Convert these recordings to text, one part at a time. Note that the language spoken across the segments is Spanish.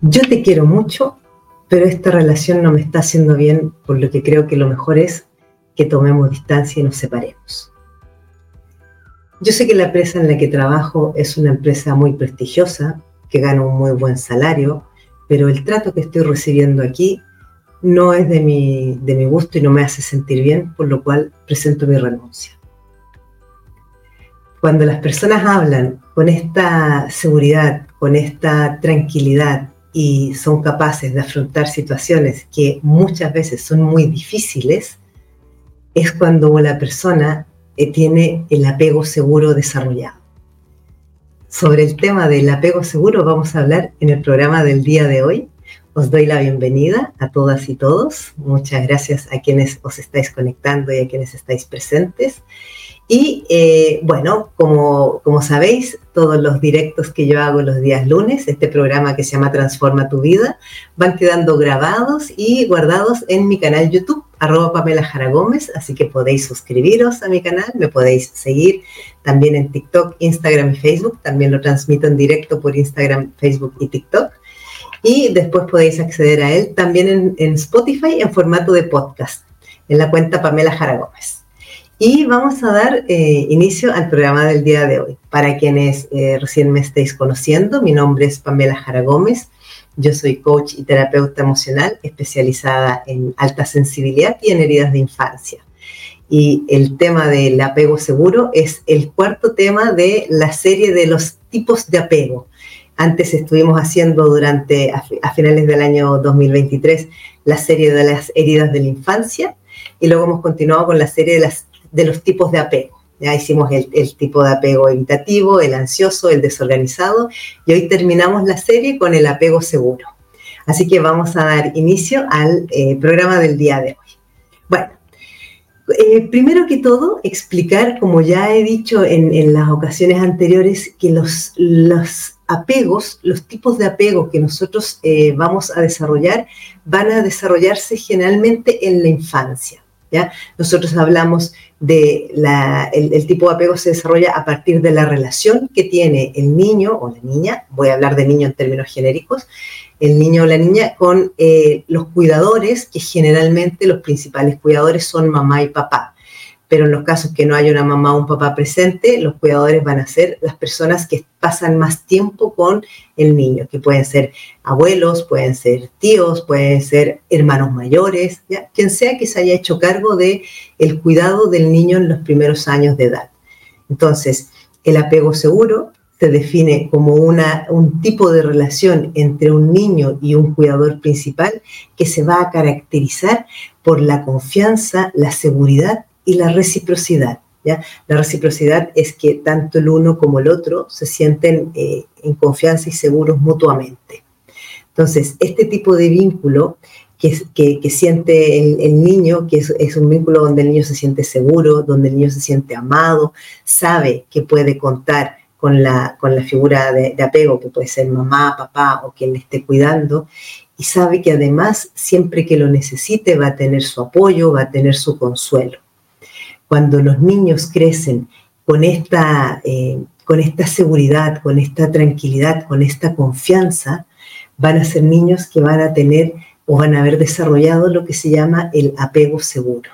yo te quiero mucho, pero esta relación no me está haciendo bien, por lo que creo que lo mejor es que tomemos distancia y nos separemos. Yo sé que la empresa en la que trabajo es una empresa muy prestigiosa, que gana un muy buen salario, pero el trato que estoy recibiendo aquí no es de mi, de mi gusto y no me hace sentir bien, por lo cual presento mi renuncia. Cuando las personas hablan con esta seguridad, con esta tranquilidad y son capaces de afrontar situaciones que muchas veces son muy difíciles, es cuando la persona eh, tiene el apego seguro desarrollado. Sobre el tema del apego seguro vamos a hablar en el programa del día de hoy. Os doy la bienvenida a todas y todos. Muchas gracias a quienes os estáis conectando y a quienes estáis presentes. Y eh, bueno, como, como sabéis, todos los directos que yo hago los días lunes, este programa que se llama Transforma tu vida, van quedando grabados y guardados en mi canal YouTube, arroba Pamela Jara Gómez, así que podéis suscribiros a mi canal, me podéis seguir también en TikTok, Instagram y Facebook, también lo transmito en directo por Instagram, Facebook y TikTok. Y después podéis acceder a él también en, en Spotify en formato de podcast, en la cuenta Pamela Jara Gómez. Y vamos a dar eh, inicio al programa del día de hoy. Para quienes eh, recién me estéis conociendo, mi nombre es Pamela Jara Gómez. Yo soy coach y terapeuta emocional especializada en alta sensibilidad y en heridas de infancia. Y el tema del apego seguro es el cuarto tema de la serie de los tipos de apego. Antes estuvimos haciendo durante, a finales del año 2023, la serie de las heridas de la infancia y luego hemos continuado con la serie de las de los tipos de apego. Ya hicimos el, tipo de apego evitativo, el ansioso, el desorganizado y hoy terminamos la serie con el apego seguro. Así que vamos a dar inicio al eh, programa del día de hoy. Bueno, eh, primero que todo, explicar, como ya he dicho en, las ocasiones anteriores, que los, los, apegos, los tipos de apego que nosotros eh, vamos a desarrollar, van a desarrollarse generalmente en la infancia. ¿Ya? Nosotros hablamos de el, tipo de apego se desarrolla a partir de la relación que tiene el niño o la niña, voy a hablar de niño en términos genéricos, el niño o la niña con eh, los cuidadores, que generalmente los principales cuidadores son mamá y papá pero en los casos que no haya una mamá o un papá presente, los cuidadores van a ser las personas que pasan más tiempo con el niño, que pueden ser abuelos, pueden ser tíos, pueden ser hermanos mayores, quien sea que se haya hecho cargo de el cuidado del niño en los primeros años de edad. Entonces, el apego seguro se define como una, un tipo de relación entre un niño y un cuidador principal que se va a caracterizar por la confianza, la seguridad y la reciprocidad. ¿ya? La reciprocidad es que tanto el uno como el otro se sienten eh, en confianza y seguros mutuamente. Entonces, este tipo de vínculo que, que, siente el, niño, que es, un vínculo donde el niño se siente seguro, donde el niño se siente amado, sabe que puede contar con la, con la figura de, de, apego, que puede ser mamá, papá o quien le esté cuidando, y sabe que además siempre que lo necesite va a tener su apoyo, va a tener su consuelo cuando los niños crecen con esta, eh, con esta seguridad, con esta tranquilidad, con esta confianza, van a ser niños que van a tener o van a haber desarrollado lo que se llama el apego seguro.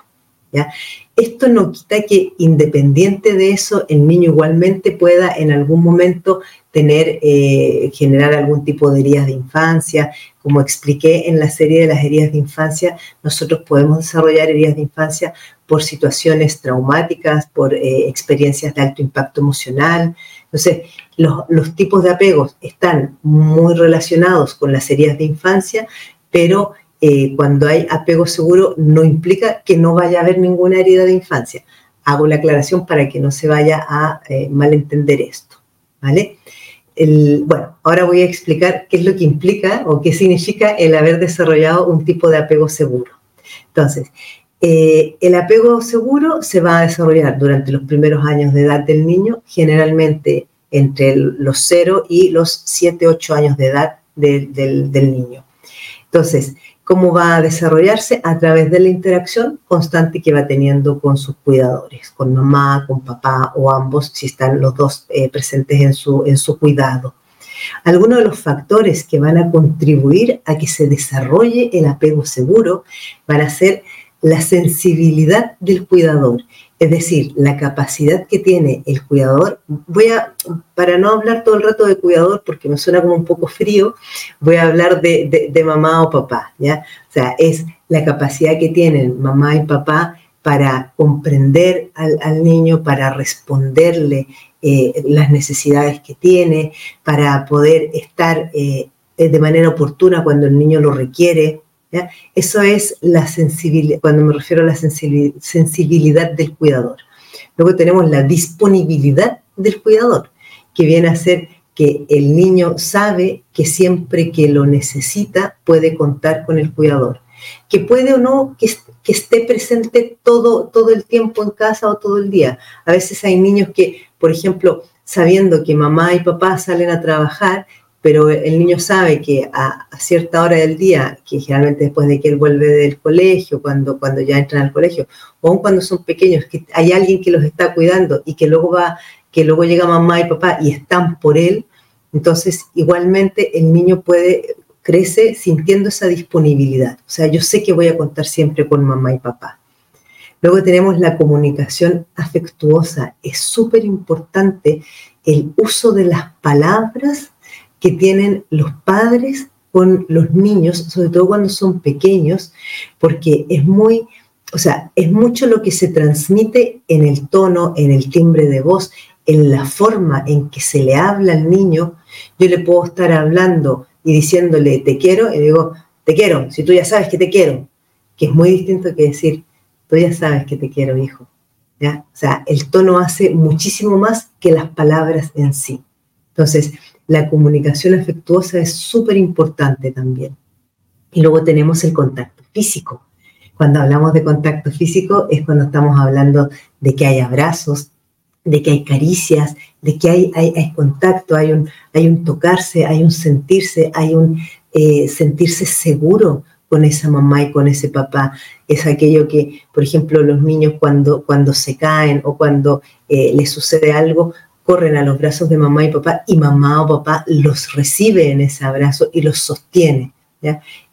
¿ya? Esto no quita que independiente de eso, el niño igualmente pueda en algún momento tener, eh, generar algún tipo de heridas de infancia. Como expliqué en la serie de las heridas de infancia, nosotros podemos desarrollar heridas de infancia por situaciones traumáticas, por eh, experiencias de alto impacto emocional. Entonces, los, los, tipos de apegos están muy relacionados con las heridas de infancia, pero eh, cuando hay apego seguro no implica que no vaya a haber ninguna herida de infancia. Hago la aclaración para que no se vaya a eh, malentender esto. ¿Vale? bueno, ahora voy a explicar qué es lo que implica o qué significa el haber desarrollado un tipo de apego seguro. Entonces, eh, el apego seguro se va a desarrollar durante los primeros años de edad del niño, generalmente entre los 0 y los 7, 8 años de edad del, niño. Entonces, ¿cómo va a desarrollarse? A través de la interacción constante que va teniendo con sus cuidadores, con mamá, con papá o ambos, si están los dos eh, presentes en su, en su cuidado. Algunos de los factores que van a contribuir a que se desarrolle el apego seguro van a ser la sensibilidad del cuidador, es decir, la capacidad que tiene el cuidador. Voy a, para no hablar todo el rato de cuidador, porque me suena como un poco frío, voy a hablar de, de mamá o papá, ¿ya? O sea, es la capacidad que tienen mamá y papá para comprender al, niño, para responderle eh, las necesidades que tiene, para poder estar eh, de manera oportuna cuando el niño lo requiere. Eso es la sensibilidad, cuando me refiero a la sensibilidad del cuidador. Luego tenemos la disponibilidad del cuidador, que viene a ser que el niño sabe que siempre que lo necesita puede contar con el cuidador que puede o no que, esté presente todo, todo el tiempo en casa o todo el día. A veces hay niños que, por ejemplo, sabiendo que mamá y papá salen a trabajar, pero el niño sabe que a, cierta hora del día, que generalmente después de que él vuelve del colegio, cuando, cuando ya entran al colegio, o aun cuando son pequeños, que hay alguien que los está cuidando y que luego va, que luego llega mamá y papá y están por él, entonces igualmente el niño puede crece sintiendo esa disponibilidad. O sea, yo sé que voy a contar siempre con mamá y papá. Luego tenemos la comunicación afectuosa. Es súper importante el uso de las palabras que tienen los padres con los niños, sobre todo cuando son pequeños, porque es muy, o sea, es mucho lo que se transmite en el tono, en el timbre de voz, en la forma en que se le habla al niño. Yo le puedo estar hablando y diciéndole te quiero, y digo, te quiero, si tú ya sabes que te quiero, que es muy distinto que decir, tú ya sabes que te quiero, hijo. ¿Ya? O sea, el tono hace muchísimo más que las palabras en sí. Entonces, la comunicación afectuosa es súper importante también. Y luego tenemos el contacto físico. Cuando hablamos de contacto físico es cuando estamos hablando de que hay abrazos, de que hay caricias, de que hay, hay, contacto, hay un, hay un tocarse, hay un sentirse, hay un eh, sentirse seguro con esa mamá y con ese papá. Es aquello que, por ejemplo, los niños cuando, cuando se caen o cuando eh, les sucede algo, corren a los brazos de mamá y papá y mamá o papá los recibe en ese abrazo y los sostiene.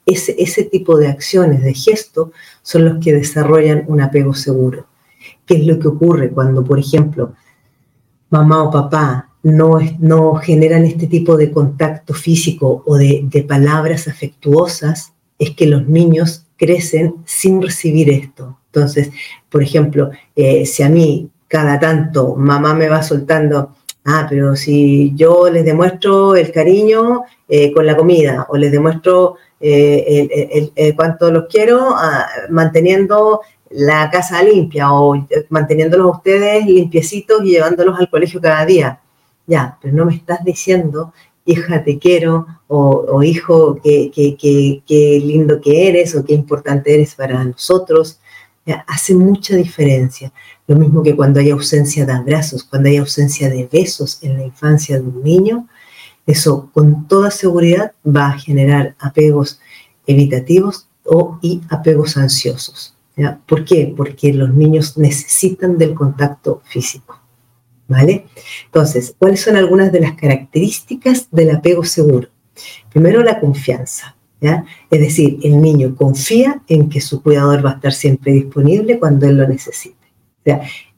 Ese, ese tipo de acciones, de gesto, son los que desarrollan un apego seguro. ¿Qué es lo que ocurre cuando, por ejemplo, mamá o papá no, no generan este tipo de contacto físico o de, palabras afectuosas? Es que los niños crecen sin recibir esto. Entonces, por ejemplo, eh, si a mí cada tanto mamá me va soltando, ah, pero si yo les demuestro el cariño eh, con la comida o les demuestro eh, el, cuánto los quiero, ah, manteniendo la casa limpia o manteniéndolos a ustedes limpiecitos y llevándolos al colegio cada día. Ya, pero no me estás diciendo, hija, te quiero, o, hijo, qué, qué, lindo que eres, o qué importante eres para nosotros. Hace mucha diferencia. Lo mismo que cuando hay ausencia de abrazos, cuando hay ausencia de besos en la infancia de un niño, eso con toda seguridad va a generar apegos evitativos o y apegos ansiosos. ¿Por qué? Porque los niños necesitan del contacto físico. ¿Vale? Entonces, ¿cuáles son algunas de las características del apego seguro? Primero, la confianza. Es decir, el niño confía en que su cuidador va a estar siempre disponible cuando él lo necesite.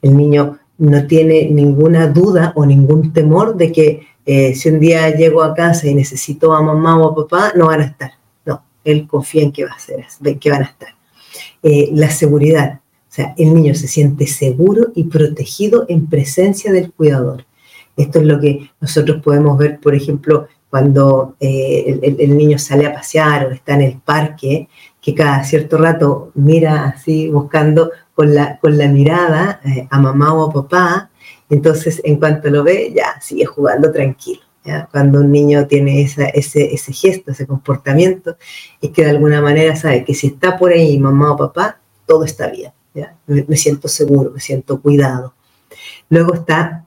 El niño no tiene ninguna duda o ningún temor de que eh, si un día llego a casa y necesito a mamá o a papá, no van a estar. No, él confía en que, va a ser, que van a estar. Eh, la seguridad. O sea, el niño se siente seguro y protegido en presencia del cuidador. Esto es lo que nosotros podemos ver, por ejemplo, cuando eh, el, niño sale a pasear o está en el parque, que cada cierto rato mira así buscando con la, con la mirada eh, a mamá o a papá, entonces en cuanto lo ve ya sigue jugando tranquilo. Cuando un niño tiene ese, ese gesto, ese comportamiento, es que de alguna manera sabe que si está por ahí mamá o papá, todo está bien. Me, siento seguro, me siento cuidado. Luego está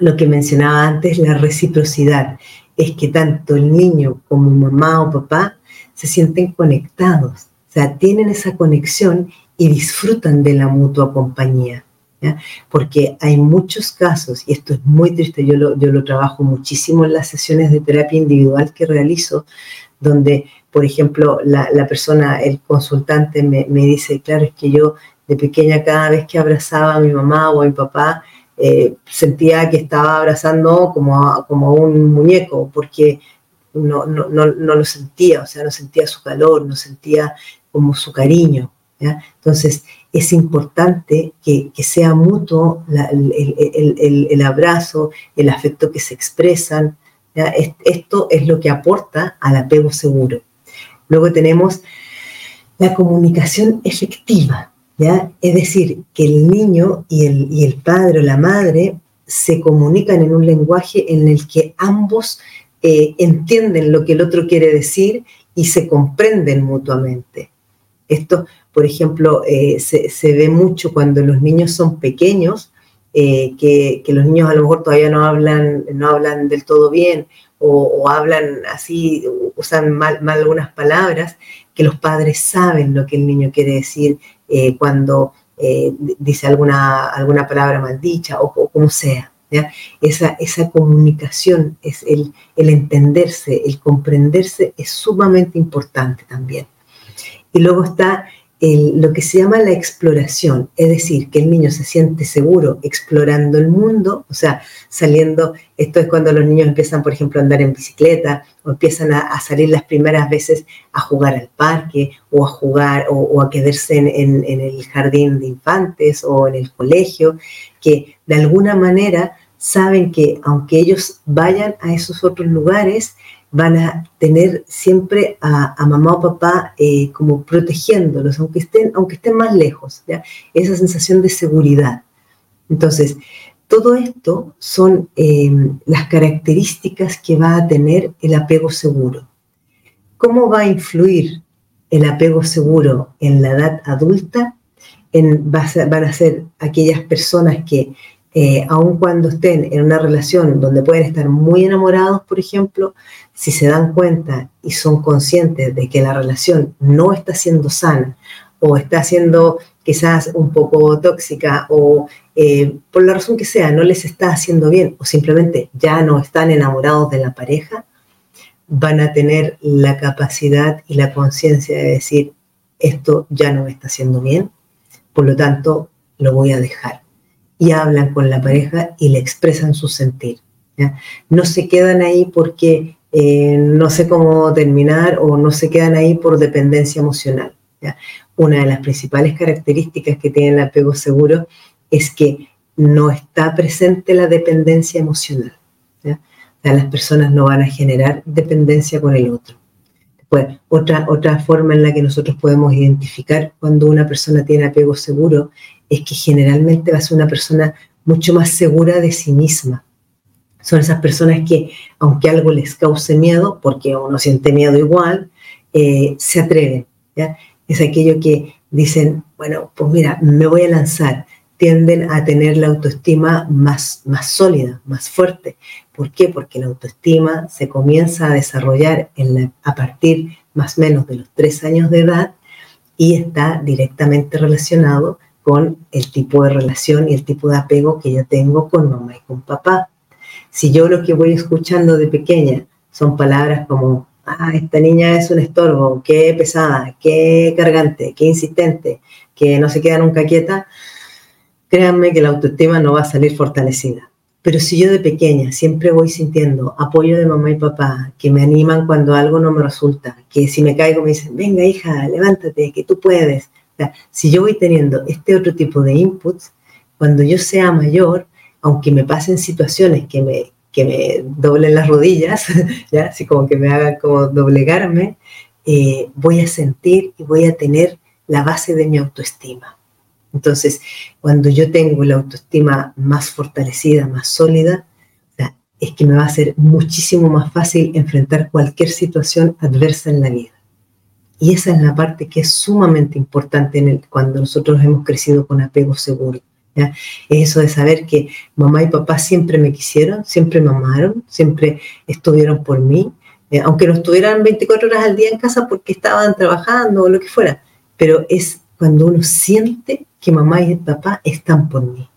lo que mencionaba antes, la reciprocidad. Es que tanto el niño como mamá o papá se sienten conectados, o sea, tienen esa conexión y disfrutan de la mutua compañía. porque hay muchos casos, y esto es muy triste, yo lo, yo lo trabajo muchísimo en las sesiones de terapia individual que realizo, donde, por ejemplo, la, la persona, el consultante me, me, dice, claro, es que yo de pequeña cada vez que abrazaba a mi mamá o a mi papá, eh, sentía que estaba abrazando como como un muñeco, porque no, no, no, no, lo sentía, o sea, no sentía su calor, no sentía como su cariño. Entonces, es importante que, sea mutuo el, abrazo, el afecto que se expresan. Esto es lo que aporta al apego seguro. Luego tenemos la comunicación efectiva, ¿ya? es decir, que el niño y el, y el padre o la madre se comunican en un lenguaje en el que ambos eh, entienden lo que el otro quiere decir y se comprenden mutuamente. Esto, por ejemplo, eh, se, ve mucho cuando los niños son pequeños, eh, que, los niños a lo mejor todavía no hablan, no hablan del todo bien o, hablan así, usan mal, algunas palabras, que los padres saben lo que el niño quiere decir eh, cuando dice alguna, alguna palabra maldicha o, o como sea. Esa, esa comunicación, es el, el entenderse, el comprenderse es sumamente importante también. Y luego está lo que se llama la exploración, es decir, que el niño se siente seguro explorando el mundo, o sea, saliendo, esto es cuando los niños empiezan, por ejemplo, a andar en bicicleta o empiezan a, salir las primeras veces a jugar al parque o a jugar o, a quedarse en, en, el jardín de infantes o en el colegio, que de alguna manera saben que aunque ellos vayan a esos otros lugares, van a tener siempre a, mamá o papá eh, como protegiéndolos, aunque estén, aunque estén más lejos, esa sensación de seguridad. Entonces, todo esto son eh, las características que va a tener el apego seguro. ¿Cómo va a influir el apego seguro en la edad adulta? En, van a ser aquellas personas que eh, aun cuando estén en una relación donde pueden estar muy enamorados, por ejemplo, si se dan cuenta y son conscientes de que la relación no está siendo sana o está siendo quizás un poco tóxica o eh, por la razón que sea no les está haciendo bien o simplemente ya no están enamorados de la pareja, van a tener la capacidad y la conciencia de decir, esto ya no me está haciendo bien, por lo tanto, lo voy a dejar y hablan con la pareja y le expresan su sentir. No se quedan ahí porque eh, no sé cómo terminar o no se quedan ahí por dependencia emocional. Una de las principales características que tiene el apego seguro es que no está presente la dependencia emocional. las personas no van a generar dependencia con el otro. Otra, otra forma en la que nosotros podemos identificar cuando una persona tiene apego seguro es que generalmente va a ser una persona mucho más segura de sí misma. Son esas personas que, aunque algo les cause miedo, porque uno siente miedo igual, eh, se atreven. Es aquello que dicen, bueno, pues mira, me voy a lanzar. Tienden a tener la autoestima más, más sólida, más fuerte. ¿Por qué? Porque la autoestima se comienza a desarrollar a partir más o menos de los tres años de edad y está directamente relacionado con el tipo de relación y el tipo de apego que yo tengo con mamá y con papá. Si yo lo que voy escuchando de pequeña son palabras como, ah, esta niña es un estorbo, qué pesada, qué cargante, qué insistente, que no se queda nunca quieta, créanme que la autoestima no va a salir fortalecida. Pero si yo de pequeña siempre voy sintiendo apoyo de mamá y papá, que me animan cuando algo no me resulta, que si me caigo me dicen, venga hija, levántate, que tú puedes, si yo voy teniendo este otro tipo de inputs, cuando yo sea mayor, aunque me pasen situaciones que me, que me doblen las rodillas, ¿ya? así como que me hagan como doblegarme, eh, voy a sentir y voy a tener la base de mi autoestima. Entonces, cuando yo tengo la autoestima más fortalecida, más sólida, es que me va a ser muchísimo más fácil enfrentar cualquier situación adversa en la vida. Y esa es la parte que es sumamente importante cuando nosotros hemos crecido con apego seguro. ¿ya? Es eso de saber que mamá y papá siempre me quisieron, siempre me amaron, siempre estuvieron por mí, eh, aunque no estuvieran 24 horas al día en casa porque estaban trabajando o lo que fuera. Pero es cuando uno siente que mamá y papá están por mí,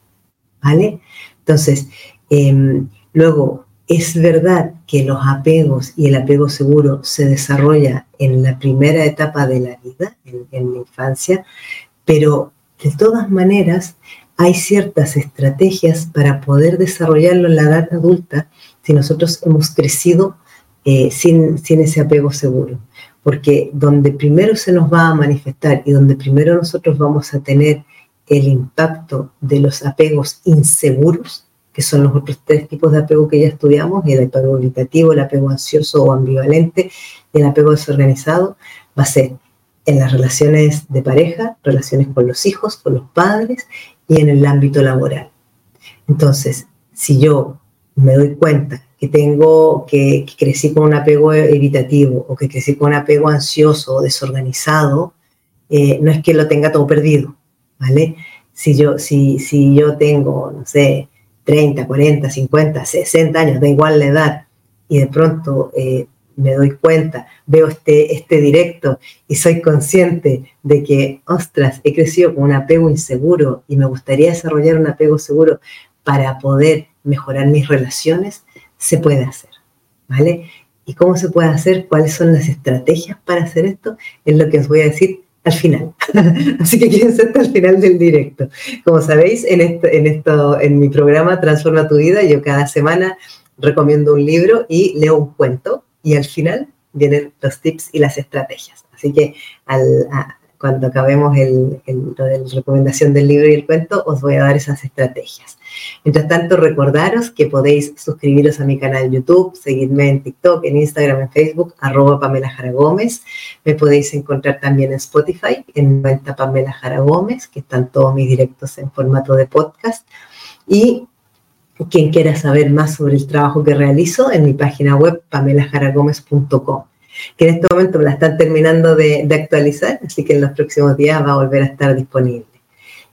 ¿vale? Entonces, em, luego, es verdad que los apegos y el apego seguro se desarrolla en la primera etapa de la vida, en, la infancia, pero de todas maneras hay ciertas estrategias para poder desarrollarlo en la edad adulta si nosotros hemos crecido eh, sin, sin ese apego seguro. Porque donde primero se nos va a manifestar y donde primero nosotros vamos a tener el impacto de los apegos inseguros, que son los otros tres tipos de apego que ya estudiamos, el apego evitativo, el apego ansioso o ambivalente y el apego desorganizado, va a ser en las relaciones de pareja, relaciones con los hijos, con los padres y en el ámbito laboral. Entonces, si yo me doy cuenta que tengo, que, crecí con un apego evitativo o que crecí con un apego ansioso o desorganizado, eh, no es que lo tenga todo perdido, ¿vale? Si yo, si, si yo tengo, no sé, 30, 40, 50, 60 años, da igual la edad, y de pronto eh, me doy cuenta, veo este, este directo y soy consciente de que, ostras, he crecido con un apego inseguro y me gustaría desarrollar un apego seguro para poder mejorar mis relaciones, se puede hacer, ¿vale? ¿Y cómo se puede hacer? ¿Cuáles son las estrategias para hacer esto? Es lo que os voy a decir al final. Así que quédense hasta el final del directo. Como sabéis, en esto, en esto, en mi programa Transforma tu vida, yo cada semana recomiendo un libro y leo un cuento y al final vienen los tips y las estrategias. Así que al, cuando acabemos el, la recomendación del libro y el cuento, os voy a dar esas estrategias. Mientras tanto, recordaros que podéis suscribiros a mi canal YouTube, seguirme en TikTok, en Instagram, en Facebook, arroba Pamela Jara Gómez. Me podéis encontrar también en Spotify, en cuenta Pamela Jara Gómez, que están todos mis directos en formato de podcast. Y quien quiera saber más sobre el trabajo que realizo, en mi página web, pamelajaragómez.com que en este momento me la están terminando de, actualizar, así que en los próximos días va a volver a estar disponible.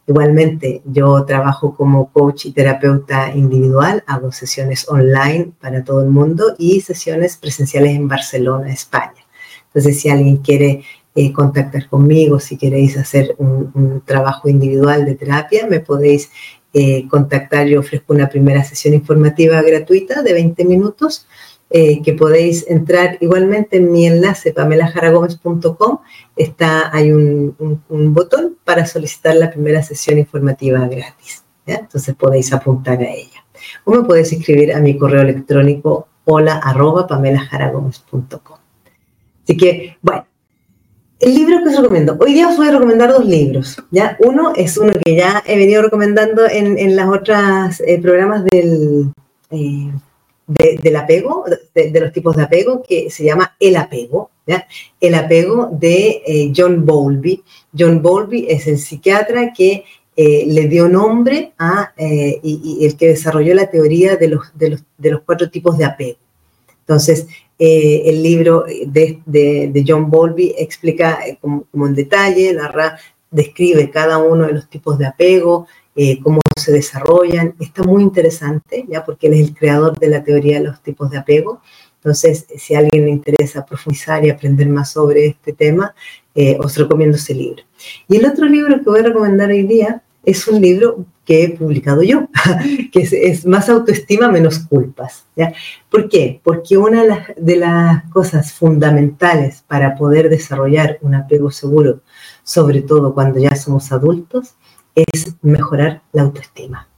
Igualmente, yo trabajo como coach y terapeuta individual, hago sesiones online para todo el mundo y sesiones presenciales en Barcelona, España. Entonces, si alguien quiere eh, contactar conmigo, si queréis hacer un, trabajo individual de terapia, me podéis eh, contactar. Yo ofrezco una primera sesión informativa gratuita de 20 minutos eh, que podéis entrar igualmente en mi enlace pamelajaragomez.com está hay un, botón para solicitar la primera sesión informativa gratis entonces podéis apuntar a ella o me podéis escribir a mi correo electrónico hola arroba pamelajaragomez.com así que bueno el libro que os recomiendo. Hoy día os voy a recomendar dos libros. ¿ya? Uno es uno que ya he venido recomendando en, en las otras eh, programas del, eh, del apego, de, los tipos de apego, que se llama el apego. El apego de eh, John Bowlby. John Bowlby es el psiquiatra que eh, le dio nombre a, eh, y, el que desarrolló la teoría de los, de los, cuatro tipos de apego. Entonces, el libro de, de, John Bowlby explica como, como en detalle, narra, describe cada uno de los tipos de apego, eh, cómo se desarrollan. Está muy interesante, ya porque él es el creador de la teoría de los tipos de apego. Entonces, si a alguien le interesa profundizar y aprender más sobre este tema, eh, os recomiendo ese libro. Y el otro libro que voy a recomendar hoy día es un libro que he publicado yo, que es, Más autoestima, menos culpas. ¿ya? ¿Por qué? Porque una de las, de las cosas fundamentales para poder desarrollar un apego seguro, sobre todo cuando ya somos adultos, es mejorar la autoestima.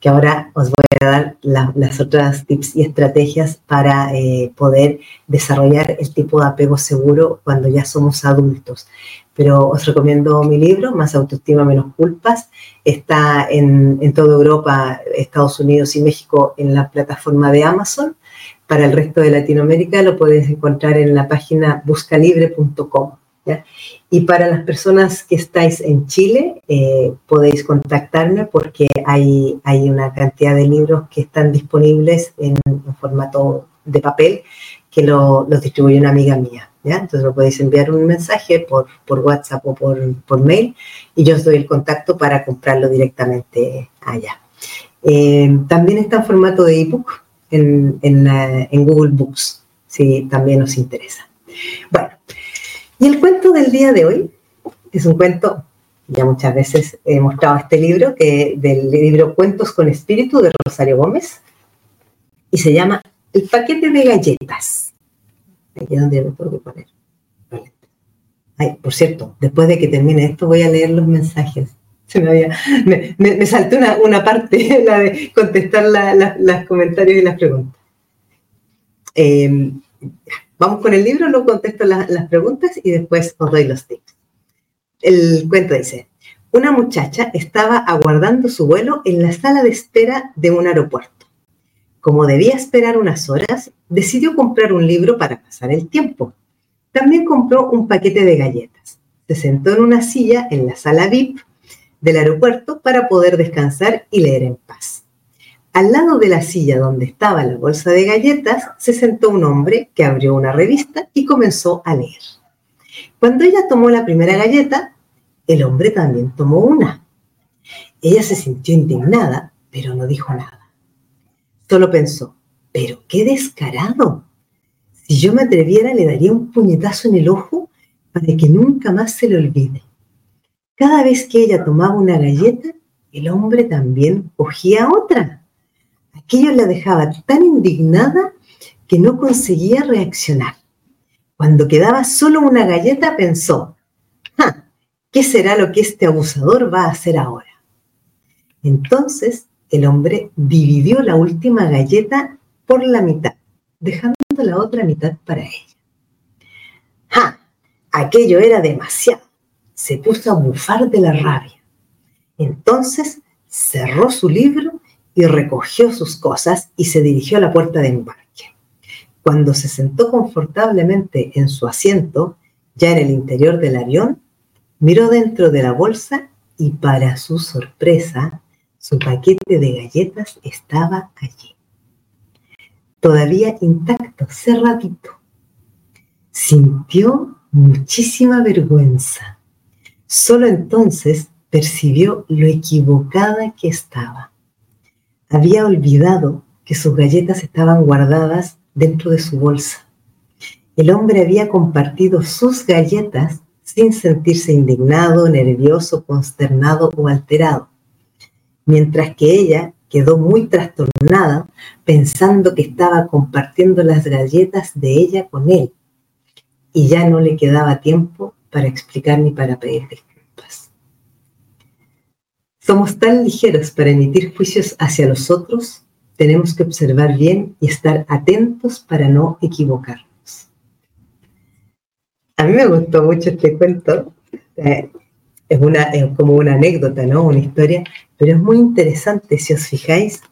Que ahora os voy a dar las otras tips y estrategias para eh, poder desarrollar el tipo de apego seguro cuando ya somos adultos. Pero os recomiendo mi libro, Más autoestima, menos culpas. Está en, en toda Europa, Estados Unidos y México en la plataforma de Amazon. Para el resto de Latinoamérica lo podéis encontrar en la página buscalibre.com. Y para las personas que estáis en Chile, eh, podéis contactarme porque hay, hay una cantidad de libros que están disponibles en, formato de papel que lo, los distribuye una amiga mía. ¿ya? Entonces lo podéis enviar un mensaje por, por WhatsApp o por, por, mail y yo os doy el contacto para comprarlo directamente allá. Eh, también está en formato de ebook en, en, en Google Books, si también os interesa. Bueno, y el cuento del día de hoy es un cuento ya muchas veces he mostrado este libro, que del libro Cuentos con Espíritu de Rosario Gómez, y se llama El paquete de galletas. Aquí es donde lo tengo que poner. Ay, por cierto, después de que termine esto voy a leer los mensajes. Se me, había, me, saltó una, parte, la de contestar los comentarios y las preguntas. Em, vamos con el libro, luego contesto las preguntas y después os doy los tips. El cuento dice, una muchacha estaba aguardando su vuelo en la sala de espera de un aeropuerto. Como debía esperar unas horas, decidió comprar un libro para pasar el tiempo. También compró un paquete de galletas. Se sentó en una silla en la sala VIP del aeropuerto para poder descansar y leer en paz. Al lado de la silla donde estaba la bolsa de galletas se sentó un hombre que abrió una revista y comenzó a leer. Cuando ella tomó la primera galleta, el hombre también tomó una. Ella se sintió indignada, pero no dijo nada. Solo pensó, pero qué descarado. Si yo me atreviera, le daría un puñetazo en el ojo para que nunca más se le olvide. Cada vez que ella tomaba una galleta, el hombre también cogía otra. Aquello la dejaba tan indignada que no conseguía reaccionar. Cuando quedaba solo una galleta, pensó, ¿qué será lo que este abusador va a hacer ahora? Entonces el hombre dividió la última galleta por la mitad, dejando la otra mitad para ella. ¡Ja! Aquello era demasiado. Se puso a bufar de la rabia. Entonces cerró su libro y recogió sus cosas y se dirigió a la puerta de embarque. Cuando se sentó confortablemente en su asiento, ya en el interior del avión, miró dentro de la bolsa y para su sorpresa, su paquete de galletas estaba allí todavía intacto, cerradito. Sintió muchísima vergüenza. Solo entonces percibió lo equivocada que estaba. Había olvidado que sus galletas estaban guardadas dentro de su bolsa. El hombre había compartido sus galletas sin sentirse indignado, nervioso, consternado o alterado, mientras que ella quedó muy trastornada pensando que estaba compartiendo las galletas de ella con él y ya no le quedaba tiempo para explicar ni para pedir. Somos tan ligeros para emitir juicios hacia los otros, tenemos que observar bien y estar atentos para no equivocarnos. A mí me gustó mucho este cuento. Eh, es, es como una anécdota, ¿no? Una historia pero es muy interesante, si os fijáis,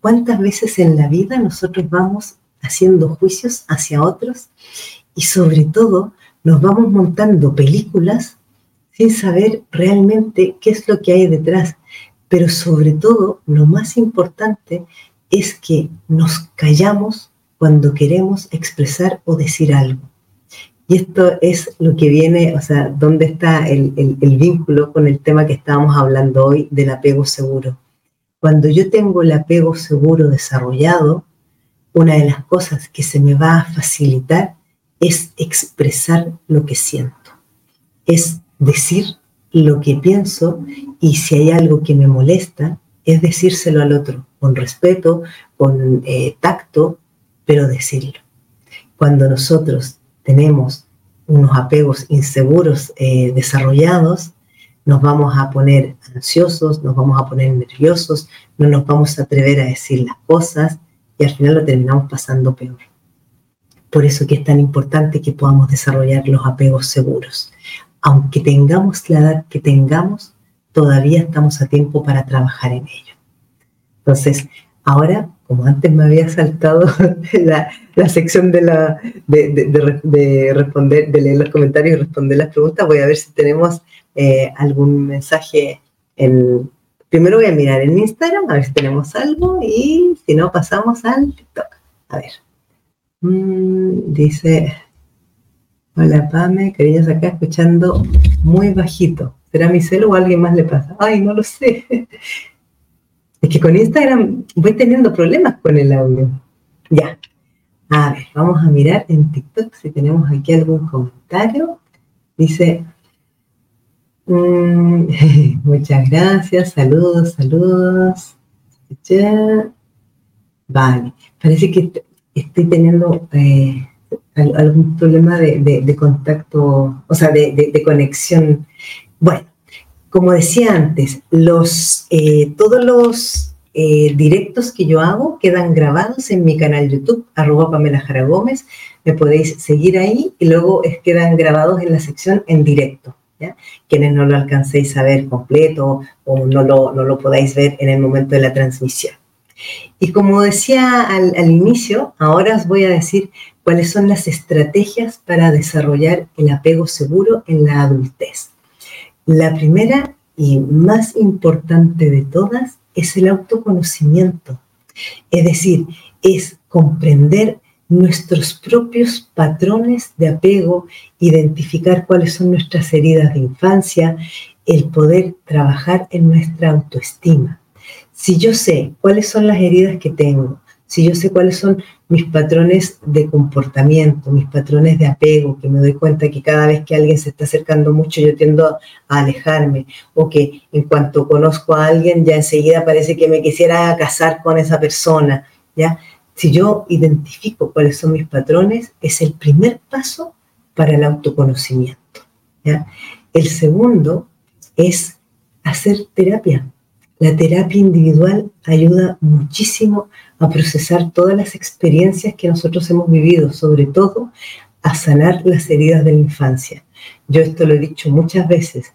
cuántas veces en la vida nosotros vamos haciendo juicios hacia otros y sobre todo nos vamos montando películas sin saber realmente qué es lo que hay detrás. Pero sobre todo, lo más importante es que nos callamos cuando queremos expresar o decir algo. Y esto es lo que viene, o sea, ¿dónde está el, vínculo con el tema que estábamos hablando hoy del apego seguro? Cuando yo tengo el apego seguro desarrollado, una de las cosas que se me va a facilitar es expresar lo que siento, es decir lo que pienso y si hay algo que me molesta, es decírselo al otro, con respeto, con eh, tacto, pero decirlo. Cuando nosotros tenemos unos apegos inseguros eh, desarrollados, nos vamos a poner ansiosos, nos vamos a poner nerviosos, no nos vamos a atrever a decir las cosas y al final lo terminamos pasando peor. Por eso que es tan importante que podamos desarrollar los apegos seguros. Aunque tengamos la edad que tengamos, todavía estamos a tiempo para trabajar en ello. Entonces, ahora como antes me había saltado la, sección de, la, de, responder, de leer los comentarios y responder las preguntas, voy a ver si tenemos eh, algún mensaje en... Primero voy a mirar en Instagram, a ver si tenemos algo, y si no, pasamos al TikTok. A ver. Mm, dice, hola Pame, cariños acá escuchando muy bajito. ¿Será mi celo o alguien más le pasa? Ay, no lo sé. Es que con Instagram voy teniendo problemas con el audio. Ya. A ver, vamos a mirar en TikTok si tenemos aquí algún comentario. Dice, Mm, muchas gracias, saludos, saludos. Vale, parece que estoy teniendo eh, algún problema de, contacto, o sea, de, conexión. Bueno, como decía antes, los, eh, todos los eh, directos que yo hago quedan grabados en mi canal YouTube, arroba Pamela Jara Gómez. Me podéis seguir ahí y luego quedan grabados en la sección en directo. ¿ya? Quienes no lo alcancéis a ver completo o no lo, no lo podáis ver en el momento de la transmisión. Y como decía al, al inicio, ahora os voy a decir cuáles son las estrategias para desarrollar el apego seguro en la adultez. La primera y más importante de todas es el autoconocimiento. Es decir, es comprender nuestros propios patrones de apego, identificar cuáles son nuestras heridas de infancia, el poder trabajar en nuestra autoestima. Si yo sé cuáles son las heridas que tengo, si yo sé cuáles son mis patrones de comportamiento, mis patrones de apego, que me doy cuenta que cada vez que alguien se está acercando mucho yo tiendo a alejarme, o que en cuanto conozco a alguien ya enseguida parece que me quisiera casar con esa persona, ¿ya? Si yo identifico cuáles son mis patrones, es el primer paso para el autoconocimiento. El segundo es hacer terapia. La terapia individual ayuda muchísimo a procesar todas las experiencias que nosotros hemos vivido, sobre todo a sanar las heridas de la infancia. Yo esto lo he dicho muchas veces,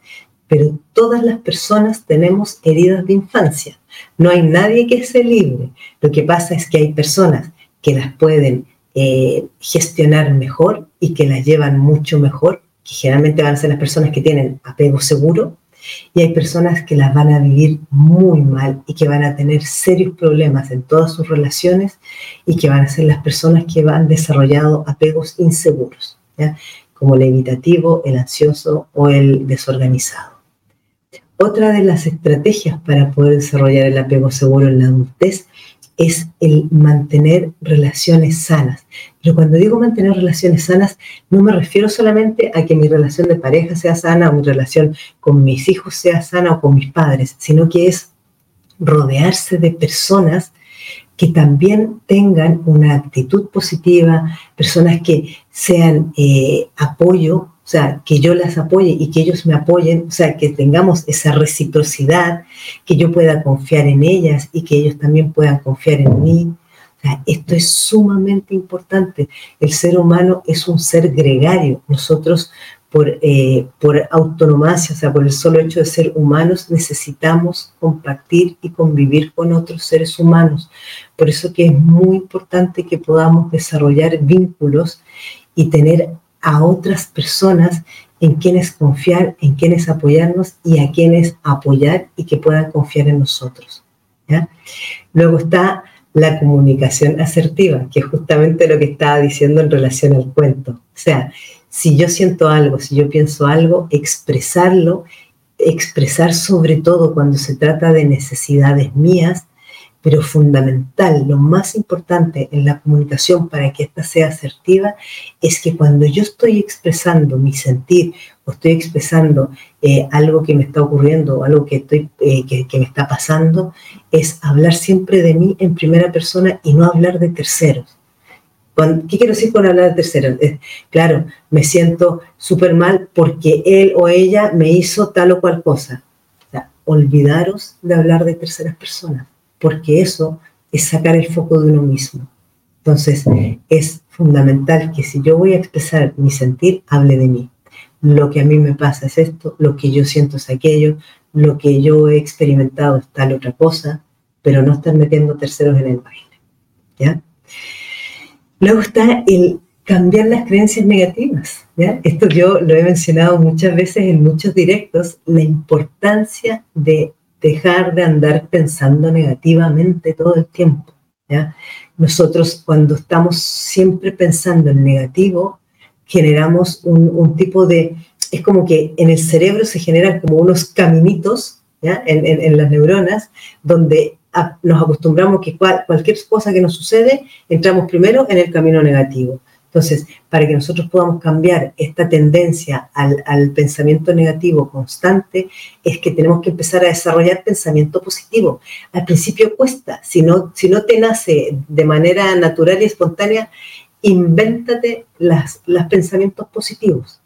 pero todas las personas tenemos heridas de infancia. No hay nadie que esté libre. Lo que pasa es que hay personas que las pueden eh, gestionar mejor y que las llevan mucho mejor, que generalmente van a ser las personas que tienen apego seguro, y hay personas que las van a vivir muy mal y que van a tener serios problemas en todas sus relaciones y que van a ser las personas que han desarrollado apegos inseguros, como el evitativo, el ansioso o el desorganizado. Otra de las estrategias para poder desarrollar el apego seguro en la adultez es el mantener relaciones sanas. Pero cuando digo mantener relaciones sanas, no me refiero solamente a que mi relación de pareja sea sana o mi relación con mis hijos sea sana o con mis padres, sino que es rodearse de personas que también tengan una actitud positiva, personas que sean eh, apoyo sea, que yo las apoye y que ellos me apoyen, o sea, que tengamos esa reciprocidad, que yo pueda confiar en ellas y que ellos también puedan confiar en mí. Esto es sumamente importante. El ser humano es un ser gregario. Nosotros, por, eh, por o sea, por el solo hecho de ser humanos, necesitamos compartir y convivir con otros seres humanos. Por eso que es muy importante que podamos desarrollar vínculos y tener a otras personas en quienes confiar, en quienes apoyarnos y a quienes apoyar y que puedan confiar en nosotros. Luego está la comunicación asertiva, que es justamente lo que estaba diciendo en relación al cuento. O sea, si yo siento algo, si yo pienso algo, expresarlo, expresar sobre todo cuando se trata de necesidades mías, pero fundamental, lo más importante en la comunicación para que ésta sea asertiva es que cuando yo estoy expresando mi sentir o estoy expresando eh, algo que me está ocurriendo o algo que, estoy, eh, que, me está pasando, es hablar siempre de mí en primera persona y no hablar de terceros. ¿Qué quiero decir con hablar de terceros? claro, me siento súper mal porque él o ella me hizo tal o cual cosa. olvidaros de hablar de terceras personas porque eso es sacar el foco de uno mismo. Entonces, es fundamental que si yo voy a expresar mi sentir, hable de mí. Lo que a mí me pasa es esto, lo que yo siento es aquello, lo que yo he experimentado es tal otra cosa, pero no estar metiendo terceros en el baile. ¿ya? Luego está el cambiar las creencias negativas. ¿ya? Esto yo lo he mencionado muchas veces en muchos directos, la importancia de dejar de andar pensando negativamente todo el tiempo. Nosotros cuando estamos siempre pensando en negativo, generamos un, tipo de, es como que en el cerebro se generan como unos caminitos en, las neuronas donde nos acostumbramos que cualquier cosa que nos sucede, entramos primero en el camino negativo. Entonces, para que nosotros podamos cambiar esta tendencia al, pensamiento negativo constante, es que tenemos que empezar a desarrollar pensamiento positivo. Al principio cuesta, si no, si no te nace de manera natural y espontánea, invéntate los pensamientos positivos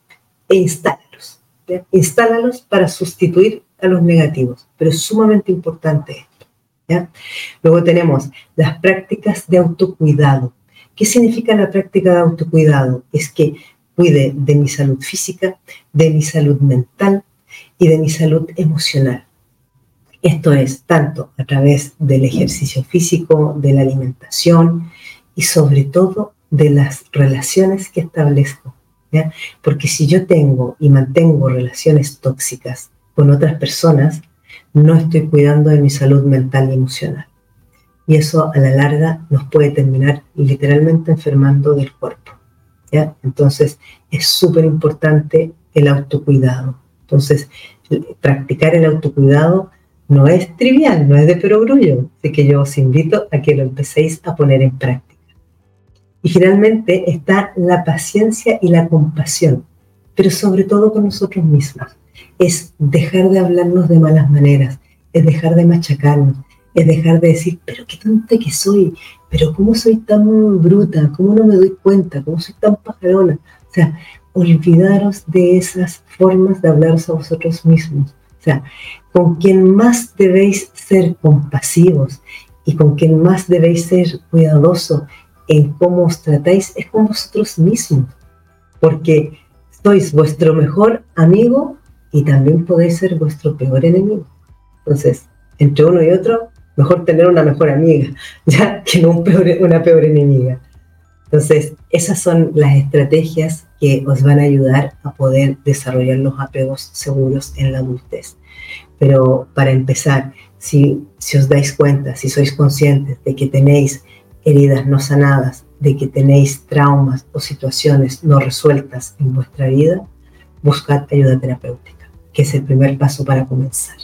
e instálalos. Instálalos para sustituir a los negativos, pero es sumamente importante esto. Luego tenemos las prácticas de autocuidado. ¿Qué significa la práctica de autocuidado? Es que cuide de mi salud física, de mi salud mental y de mi salud emocional. Esto es tanto a través del ejercicio físico, de la alimentación y sobre todo de las relaciones que establezco. Porque si yo tengo y mantengo relaciones tóxicas con otras personas, no estoy cuidando de mi salud mental y emocional. Y eso a la larga nos puede terminar literalmente enfermando del cuerpo. ¿ya? Entonces es súper importante el autocuidado. Entonces, practicar el autocuidado no es trivial, no es de perogrullo. Así que yo os invito a que lo empecéis a poner en práctica. Y finalmente está la paciencia y la compasión, pero sobre todo con nosotros mismos. Es dejar de hablarnos de malas maneras, es dejar de machacarnos, es dejar de decir, pero qué tonta que soy, pero cómo soy tan bruta, cómo no me doy cuenta, cómo soy tan pajarona. O sea, olvidaros de esas formas de hablaros a vosotros mismos. O sea, con quien más debéis ser compasivos y con quien más debéis ser cuidadosos en cómo os tratáis es con vosotros mismos, porque sois vuestro mejor amigo y también podéis ser vuestro peor enemigo. Entonces, entre uno y otro, mejor tener una mejor amiga, ya que no una peor enemiga. Entonces, esas son las estrategias que os van a ayudar a poder desarrollar los apegos seguros en la adultez. Pero para empezar, si, si os dais cuenta, si sois conscientes de que tenéis heridas no sanadas, de que tenéis traumas o situaciones no resueltas en vuestra vida, buscad ayuda terapéutica, que es el primer paso para comenzar.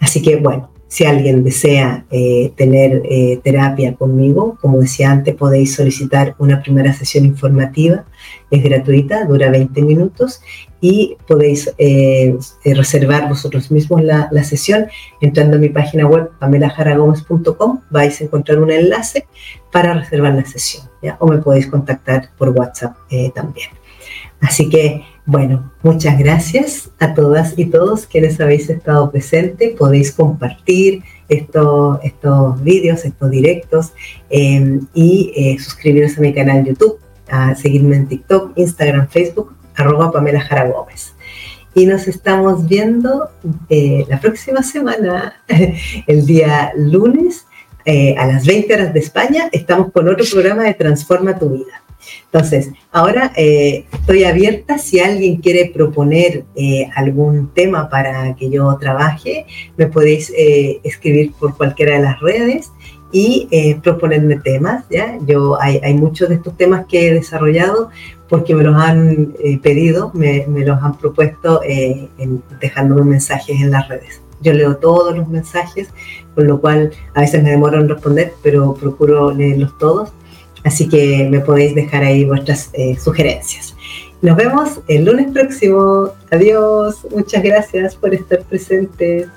Así que bueno, si alguien desea eh, tener eh, terapia conmigo, como decía antes, podéis solicitar una primera sesión informativa, es gratuita, dura 20 minutos y podéis eh, reservar vosotros mismos la, sesión. Entrando a mi página web pamelajaragomez.com, vais a encontrar un enlace para reservar la sesión, o me podéis contactar por WhatsApp también. Así que bueno, muchas gracias a todas y todos quienes habéis estado presentes. Podéis compartir estos, estos vídeos, estos directos em, y eh, suscribiros a mi canal YouTube, a seguirme en TikTok, Instagram, Facebook, arroba Pamela Jara Gómez. Y nos estamos viendo eh, la próxima semana, el día lunes, eh, a las 20 horas de España, estamos con otro programa de Transforma tu vida. Entonces, ahora eh, estoy abierta si alguien quiere proponer eh, algún tema para que yo trabaje, me podéis eh, escribir por cualquiera de las redes y proponerme temas, ¿ya? Yo hay, muchos de estos temas que he desarrollado porque me los han pedido, me, los han propuesto dejándome mensajes en las redes. Yo leo todos los mensajes, con lo cual a veces me demoro en responder, pero procuro leerlos todos Así que me podéis dejar ahí vuestras eh, sugerencias. Nos vemos el lunes próximo. Adiós. Muchas gracias por estar presentes.